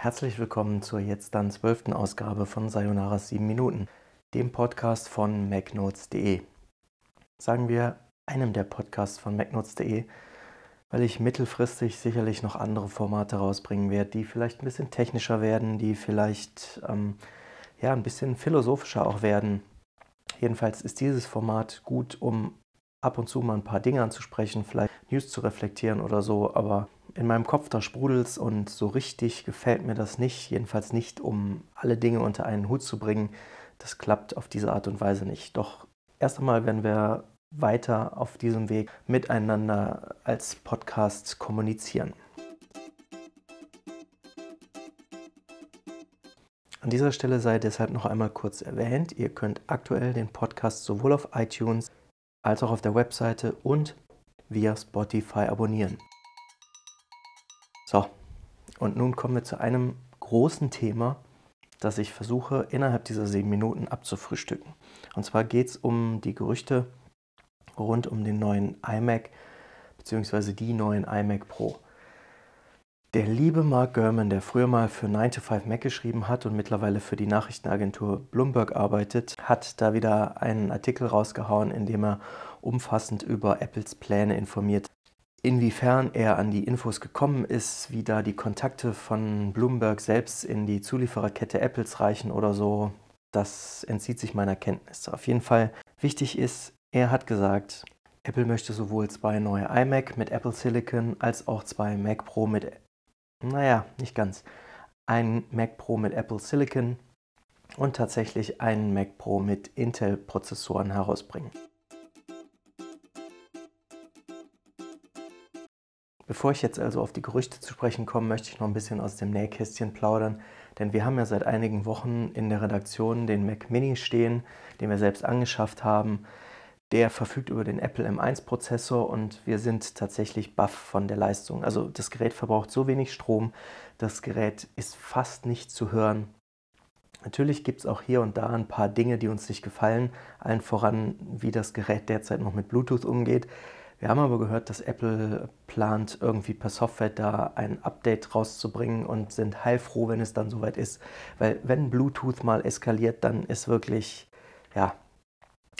Herzlich willkommen zur jetzt dann zwölften Ausgabe von Sayonara's 7 Minuten, dem Podcast von macnotes.de. Sagen wir einem der Podcasts von macnotes.de, weil ich mittelfristig sicherlich noch andere Formate rausbringen werde, die vielleicht ein bisschen technischer werden, die vielleicht ähm, ja, ein bisschen philosophischer auch werden. Jedenfalls ist dieses Format gut, um ab und zu mal ein paar Dinge anzusprechen, vielleicht News zu reflektieren oder so, aber in meinem Kopf da sprudelt und so richtig gefällt mir das nicht, jedenfalls nicht, um alle Dinge unter einen Hut zu bringen. Das klappt auf diese Art und Weise nicht. Doch erst einmal werden wir weiter auf diesem Weg miteinander als Podcast kommunizieren. An dieser Stelle sei deshalb noch einmal kurz erwähnt, ihr könnt aktuell den Podcast sowohl auf iTunes als auch auf der Webseite und via Spotify abonnieren. So, und nun kommen wir zu einem großen Thema, das ich versuche innerhalb dieser sieben Minuten abzufrühstücken. Und zwar geht es um die Gerüchte rund um den neuen iMac bzw. die neuen iMac Pro. Der liebe Mark Gurman, der früher mal für 9 to 5 Mac geschrieben hat und mittlerweile für die Nachrichtenagentur Bloomberg arbeitet, hat da wieder einen Artikel rausgehauen, in dem er umfassend über Apples Pläne informiert. Inwiefern er an die Infos gekommen ist, wie da die Kontakte von Bloomberg selbst in die Zuliefererkette Apples reichen oder so, das entzieht sich meiner Kenntnis. Auf jeden Fall wichtig ist, er hat gesagt, Apple möchte sowohl zwei neue iMac mit Apple Silicon als auch zwei Mac Pro mit naja, nicht ganz. Ein Mac Pro mit Apple Silicon und tatsächlich einen Mac Pro mit Intel-Prozessoren herausbringen. Bevor ich jetzt also auf die Gerüchte zu sprechen komme, möchte ich noch ein bisschen aus dem Nähkästchen plaudern, denn wir haben ja seit einigen Wochen in der Redaktion den Mac Mini stehen, den wir selbst angeschafft haben. Der verfügt über den Apple M1-Prozessor und wir sind tatsächlich baff von der Leistung. Also das Gerät verbraucht so wenig Strom, das Gerät ist fast nicht zu hören. Natürlich gibt es auch hier und da ein paar Dinge, die uns nicht gefallen, allen voran, wie das Gerät derzeit noch mit Bluetooth umgeht. Wir haben aber gehört, dass Apple plant, irgendwie per Software da ein Update rauszubringen und sind heilfroh, wenn es dann soweit ist. Weil wenn Bluetooth mal eskaliert, dann ist wirklich, ja,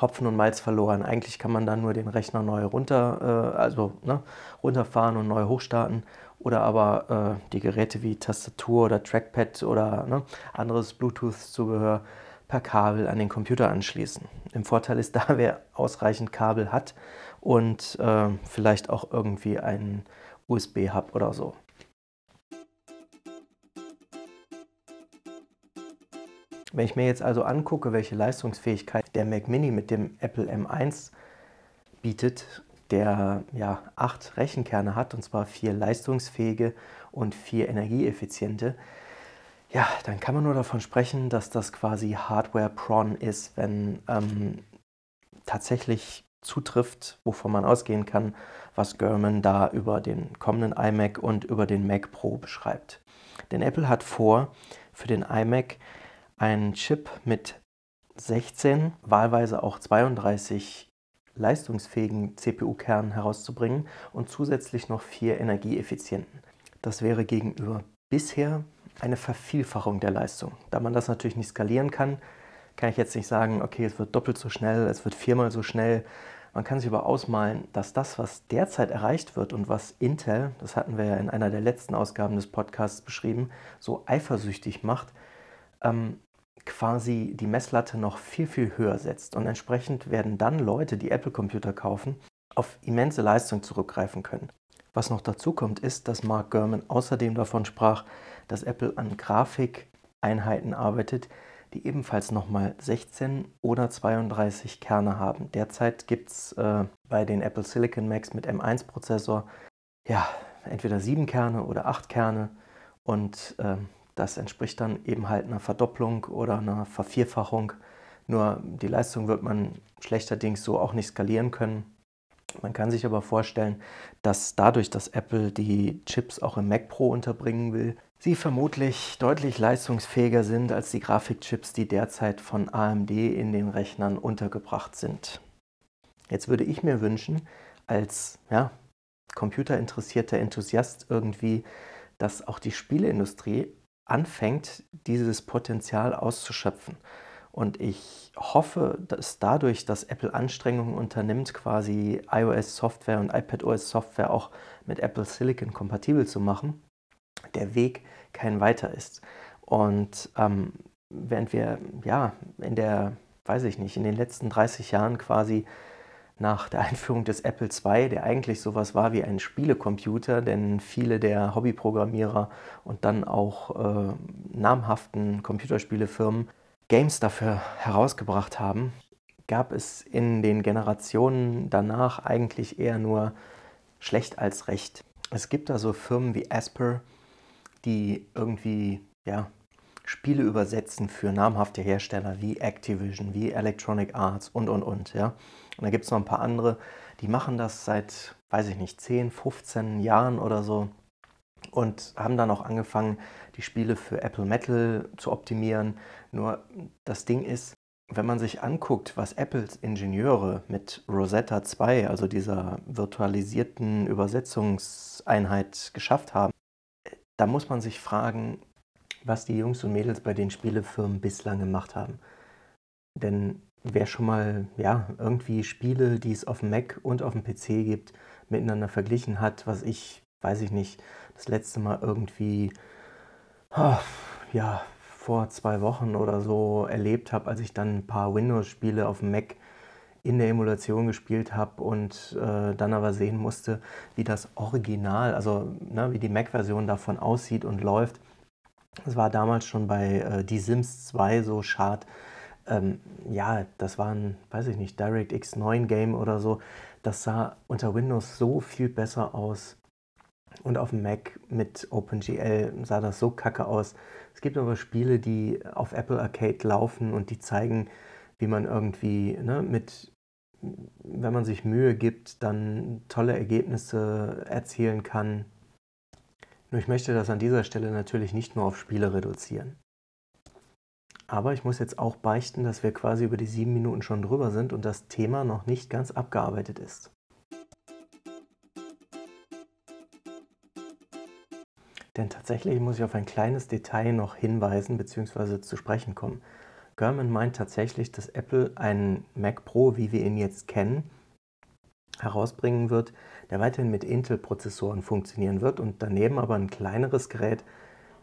Hopfen und Malz verloren. Eigentlich kann man dann nur den Rechner neu runter, äh, also ne, runterfahren und neu hochstarten. Oder aber äh, die Geräte wie Tastatur oder Trackpad oder ne, anderes Bluetooth-Zubehör per Kabel an den Computer anschließen. Im Vorteil ist da, wer ausreichend Kabel hat und äh, vielleicht auch irgendwie einen USB-Hub oder so. Wenn ich mir jetzt also angucke, welche Leistungsfähigkeit der Mac Mini mit dem Apple M1 bietet, der ja acht Rechenkerne hat, und zwar vier leistungsfähige und vier energieeffiziente, ja, dann kann man nur davon sprechen, dass das quasi Hardware-Prawn ist, wenn ähm, tatsächlich zutrifft, wovon man ausgehen kann, was Gurman da über den kommenden iMac und über den Mac Pro beschreibt. Denn Apple hat vor, für den iMac einen Chip mit 16, wahlweise auch 32 leistungsfähigen CPU-Kernen herauszubringen und zusätzlich noch vier energieeffizienten. Das wäre gegenüber bisher eine Vervielfachung der Leistung. Da man das natürlich nicht skalieren kann, kann ich jetzt nicht sagen, okay, es wird doppelt so schnell, es wird viermal so schnell. Man kann sich aber ausmalen, dass das, was derzeit erreicht wird und was Intel, das hatten wir ja in einer der letzten Ausgaben des Podcasts beschrieben, so eifersüchtig macht, ähm, quasi die Messlatte noch viel, viel höher setzt. Und entsprechend werden dann Leute, die Apple-Computer kaufen, auf immense Leistung zurückgreifen können. Was noch dazu kommt, ist, dass Mark Gurman außerdem davon sprach, dass Apple an Grafikeinheiten arbeitet, die ebenfalls nochmal 16 oder 32 Kerne haben. Derzeit gibt es äh, bei den Apple Silicon Macs mit M1-Prozessor ja entweder 7 Kerne oder 8 Kerne und äh, das entspricht dann eben halt einer Verdopplung oder einer Vervierfachung. Nur die Leistung wird man schlechterdings so auch nicht skalieren können. Man kann sich aber vorstellen, dass dadurch, dass Apple die Chips auch im Mac Pro unterbringen will, sie vermutlich deutlich leistungsfähiger sind als die Grafikchips, die derzeit von AMD in den Rechnern untergebracht sind. Jetzt würde ich mir wünschen, als ja, computerinteressierter Enthusiast irgendwie, dass auch die Spieleindustrie anfängt, dieses Potenzial auszuschöpfen. Und ich hoffe, dass dadurch, dass Apple Anstrengungen unternimmt, quasi iOS-Software und iPadOS-Software auch mit Apple Silicon kompatibel zu machen, der Weg kein weiter ist. Und ähm, während wir ja in der, weiß ich nicht, in den letzten 30 Jahren quasi nach der Einführung des Apple II, der eigentlich sowas war wie ein Spielecomputer, denn viele der Hobbyprogrammierer und dann auch äh, namhaften Computerspielefirmen Games dafür herausgebracht haben, gab es in den Generationen danach eigentlich eher nur schlecht als recht. Es gibt also Firmen wie Asper, die irgendwie ja, Spiele übersetzen für namhafte Hersteller wie Activision, wie Electronic Arts und und und. Ja. Und da gibt es noch ein paar andere, die machen das seit, weiß ich nicht, 10, 15 Jahren oder so und haben dann auch angefangen, die Spiele für Apple Metal zu optimieren. Nur das Ding ist, wenn man sich anguckt, was Apples Ingenieure mit Rosetta 2, also dieser virtualisierten Übersetzungseinheit, geschafft haben, da muss man sich fragen, was die Jungs und Mädels bei den Spielefirmen bislang gemacht haben. Denn wer schon mal ja, irgendwie Spiele, die es auf dem Mac und auf dem PC gibt, miteinander verglichen hat, was ich, weiß ich nicht, das letzte Mal irgendwie oh, ja, vor zwei Wochen oder so erlebt habe, als ich dann ein paar Windows-Spiele auf dem Mac in der Emulation gespielt habe und äh, dann aber sehen musste, wie das Original, also ne, wie die Mac-Version davon aussieht und läuft. Das war damals schon bei äh, Die Sims 2 so schad. Ähm, ja, das war ein, weiß ich nicht, DirectX 9 Game oder so. Das sah unter Windows so viel besser aus. Und auf dem Mac mit OpenGL sah das so kacke aus. Es gibt aber Spiele, die auf Apple Arcade laufen und die zeigen, wie man irgendwie ne, mit, wenn man sich Mühe gibt, dann tolle Ergebnisse erzielen kann. Nur ich möchte das an dieser Stelle natürlich nicht nur auf Spiele reduzieren. Aber ich muss jetzt auch beichten, dass wir quasi über die sieben Minuten schon drüber sind und das Thema noch nicht ganz abgearbeitet ist. Denn tatsächlich muss ich auf ein kleines Detail noch hinweisen bzw. zu sprechen kommen. Gurman meint tatsächlich, dass Apple einen Mac Pro, wie wir ihn jetzt kennen, herausbringen wird, der weiterhin mit Intel-Prozessoren funktionieren wird und daneben aber ein kleineres Gerät,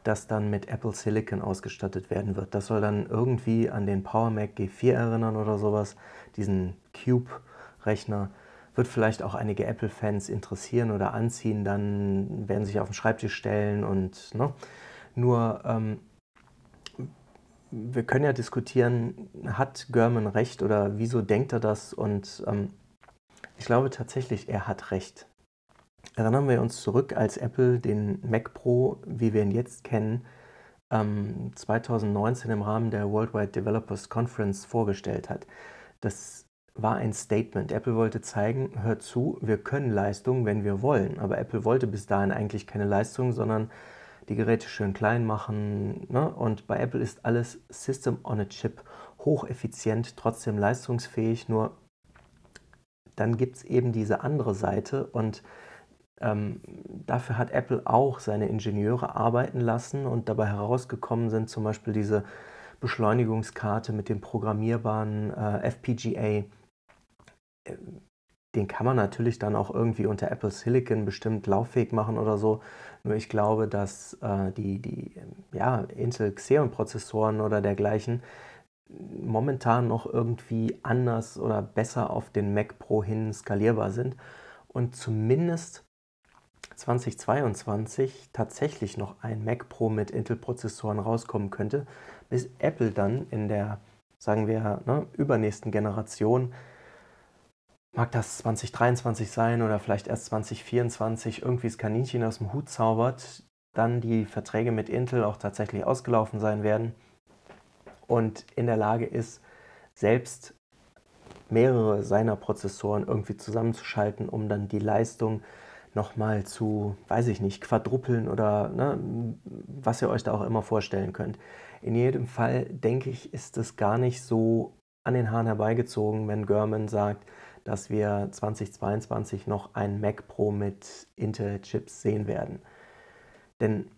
das dann mit Apple Silicon ausgestattet werden wird. Das soll dann irgendwie an den Power Mac G4 erinnern oder sowas, diesen Cube-Rechner wird vielleicht auch einige Apple-Fans interessieren oder anziehen, dann werden sie sich auf den Schreibtisch stellen und ne? nur ähm, wir können ja diskutieren, hat Görman recht oder wieso denkt er das? Und ähm, ich glaube tatsächlich, er hat recht. Erinnern wir uns zurück, als Apple den Mac Pro, wie wir ihn jetzt kennen, ähm, 2019 im Rahmen der Worldwide Developers Conference vorgestellt hat. Das war ein Statement. Apple wollte zeigen, hört zu, wir können Leistung, wenn wir wollen. Aber Apple wollte bis dahin eigentlich keine Leistung, sondern die Geräte schön klein machen. Ne? Und bei Apple ist alles System on a Chip, hocheffizient, trotzdem leistungsfähig. Nur dann gibt es eben diese andere Seite und ähm, dafür hat Apple auch seine Ingenieure arbeiten lassen und dabei herausgekommen sind zum Beispiel diese Beschleunigungskarte mit dem programmierbaren äh, FPGA den kann man natürlich dann auch irgendwie unter Apple Silicon bestimmt lauffähig machen oder so. Nur ich glaube, dass äh, die, die ja, Intel Xeon-Prozessoren oder dergleichen momentan noch irgendwie anders oder besser auf den Mac Pro hin skalierbar sind und zumindest 2022 tatsächlich noch ein Mac Pro mit Intel-Prozessoren rauskommen könnte, bis Apple dann in der, sagen wir, ne, übernächsten Generation mag das 2023 sein oder vielleicht erst 2024, irgendwie das Kaninchen aus dem Hut zaubert, dann die Verträge mit Intel auch tatsächlich ausgelaufen sein werden und in der Lage ist, selbst mehrere seiner Prozessoren irgendwie zusammenzuschalten, um dann die Leistung nochmal zu, weiß ich nicht, quadrupeln oder ne, was ihr euch da auch immer vorstellen könnt. In jedem Fall denke ich, ist es gar nicht so an den Haaren herbeigezogen, wenn German sagt, dass wir 2022 noch ein Mac Pro mit Intel-Chips sehen werden. Denn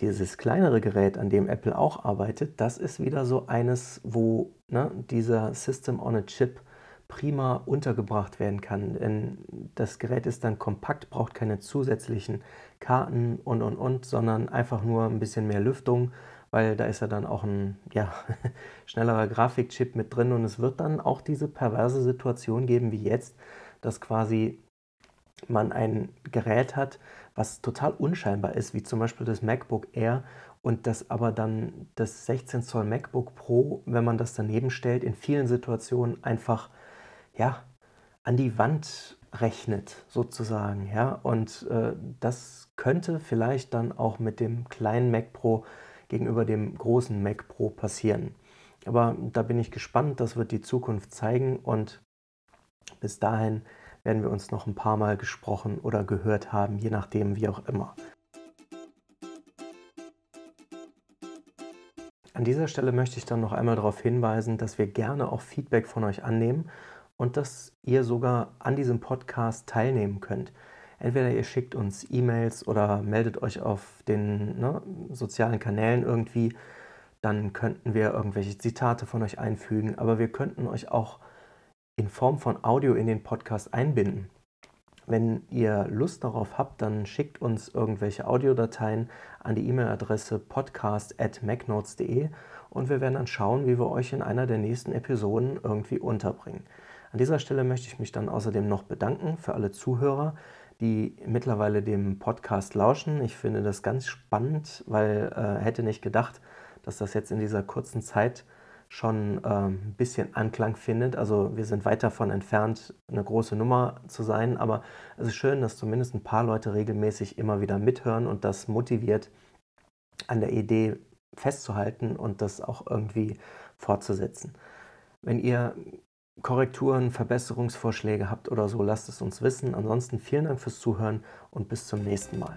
Dieses kleinere Gerät, an dem Apple auch arbeitet, das ist wieder so eines, wo ne, dieser System on a Chip prima untergebracht werden kann. Denn das Gerät ist dann kompakt, braucht keine zusätzlichen Karten und und und, sondern einfach nur ein bisschen mehr Lüftung, weil da ist ja dann auch ein ja, schnellerer Grafikchip mit drin und es wird dann auch diese perverse Situation geben wie jetzt, dass quasi man ein Gerät hat, was total unscheinbar ist, wie zum Beispiel das MacBook Air und das aber dann das 16 Zoll MacBook Pro, wenn man das daneben stellt, in vielen Situationen einfach ja, an die Wand rechnet, sozusagen. Ja? Und äh, das könnte vielleicht dann auch mit dem kleinen Mac Pro gegenüber dem großen Mac Pro passieren. Aber da bin ich gespannt, das wird die Zukunft zeigen und bis dahin werden wir uns noch ein paar Mal gesprochen oder gehört haben, je nachdem, wie auch immer. An dieser Stelle möchte ich dann noch einmal darauf hinweisen, dass wir gerne auch Feedback von euch annehmen und dass ihr sogar an diesem Podcast teilnehmen könnt. Entweder ihr schickt uns E-Mails oder meldet euch auf den ne, sozialen Kanälen irgendwie, dann könnten wir irgendwelche Zitate von euch einfügen, aber wir könnten euch auch in Form von Audio in den Podcast einbinden. Wenn ihr Lust darauf habt, dann schickt uns irgendwelche Audiodateien an die E-Mail-Adresse podcast.macnotes.de und wir werden dann schauen, wie wir euch in einer der nächsten Episoden irgendwie unterbringen. An dieser Stelle möchte ich mich dann außerdem noch bedanken für alle Zuhörer, die mittlerweile dem Podcast lauschen. Ich finde das ganz spannend, weil äh, hätte nicht gedacht, dass das jetzt in dieser kurzen Zeit schon äh, ein bisschen Anklang findet. Also wir sind weit davon entfernt, eine große Nummer zu sein, aber es ist schön, dass zumindest ein paar Leute regelmäßig immer wieder mithören und das motiviert, an der Idee festzuhalten und das auch irgendwie fortzusetzen. Wenn ihr Korrekturen, Verbesserungsvorschläge habt oder so, lasst es uns wissen. Ansonsten vielen Dank fürs Zuhören und bis zum nächsten Mal.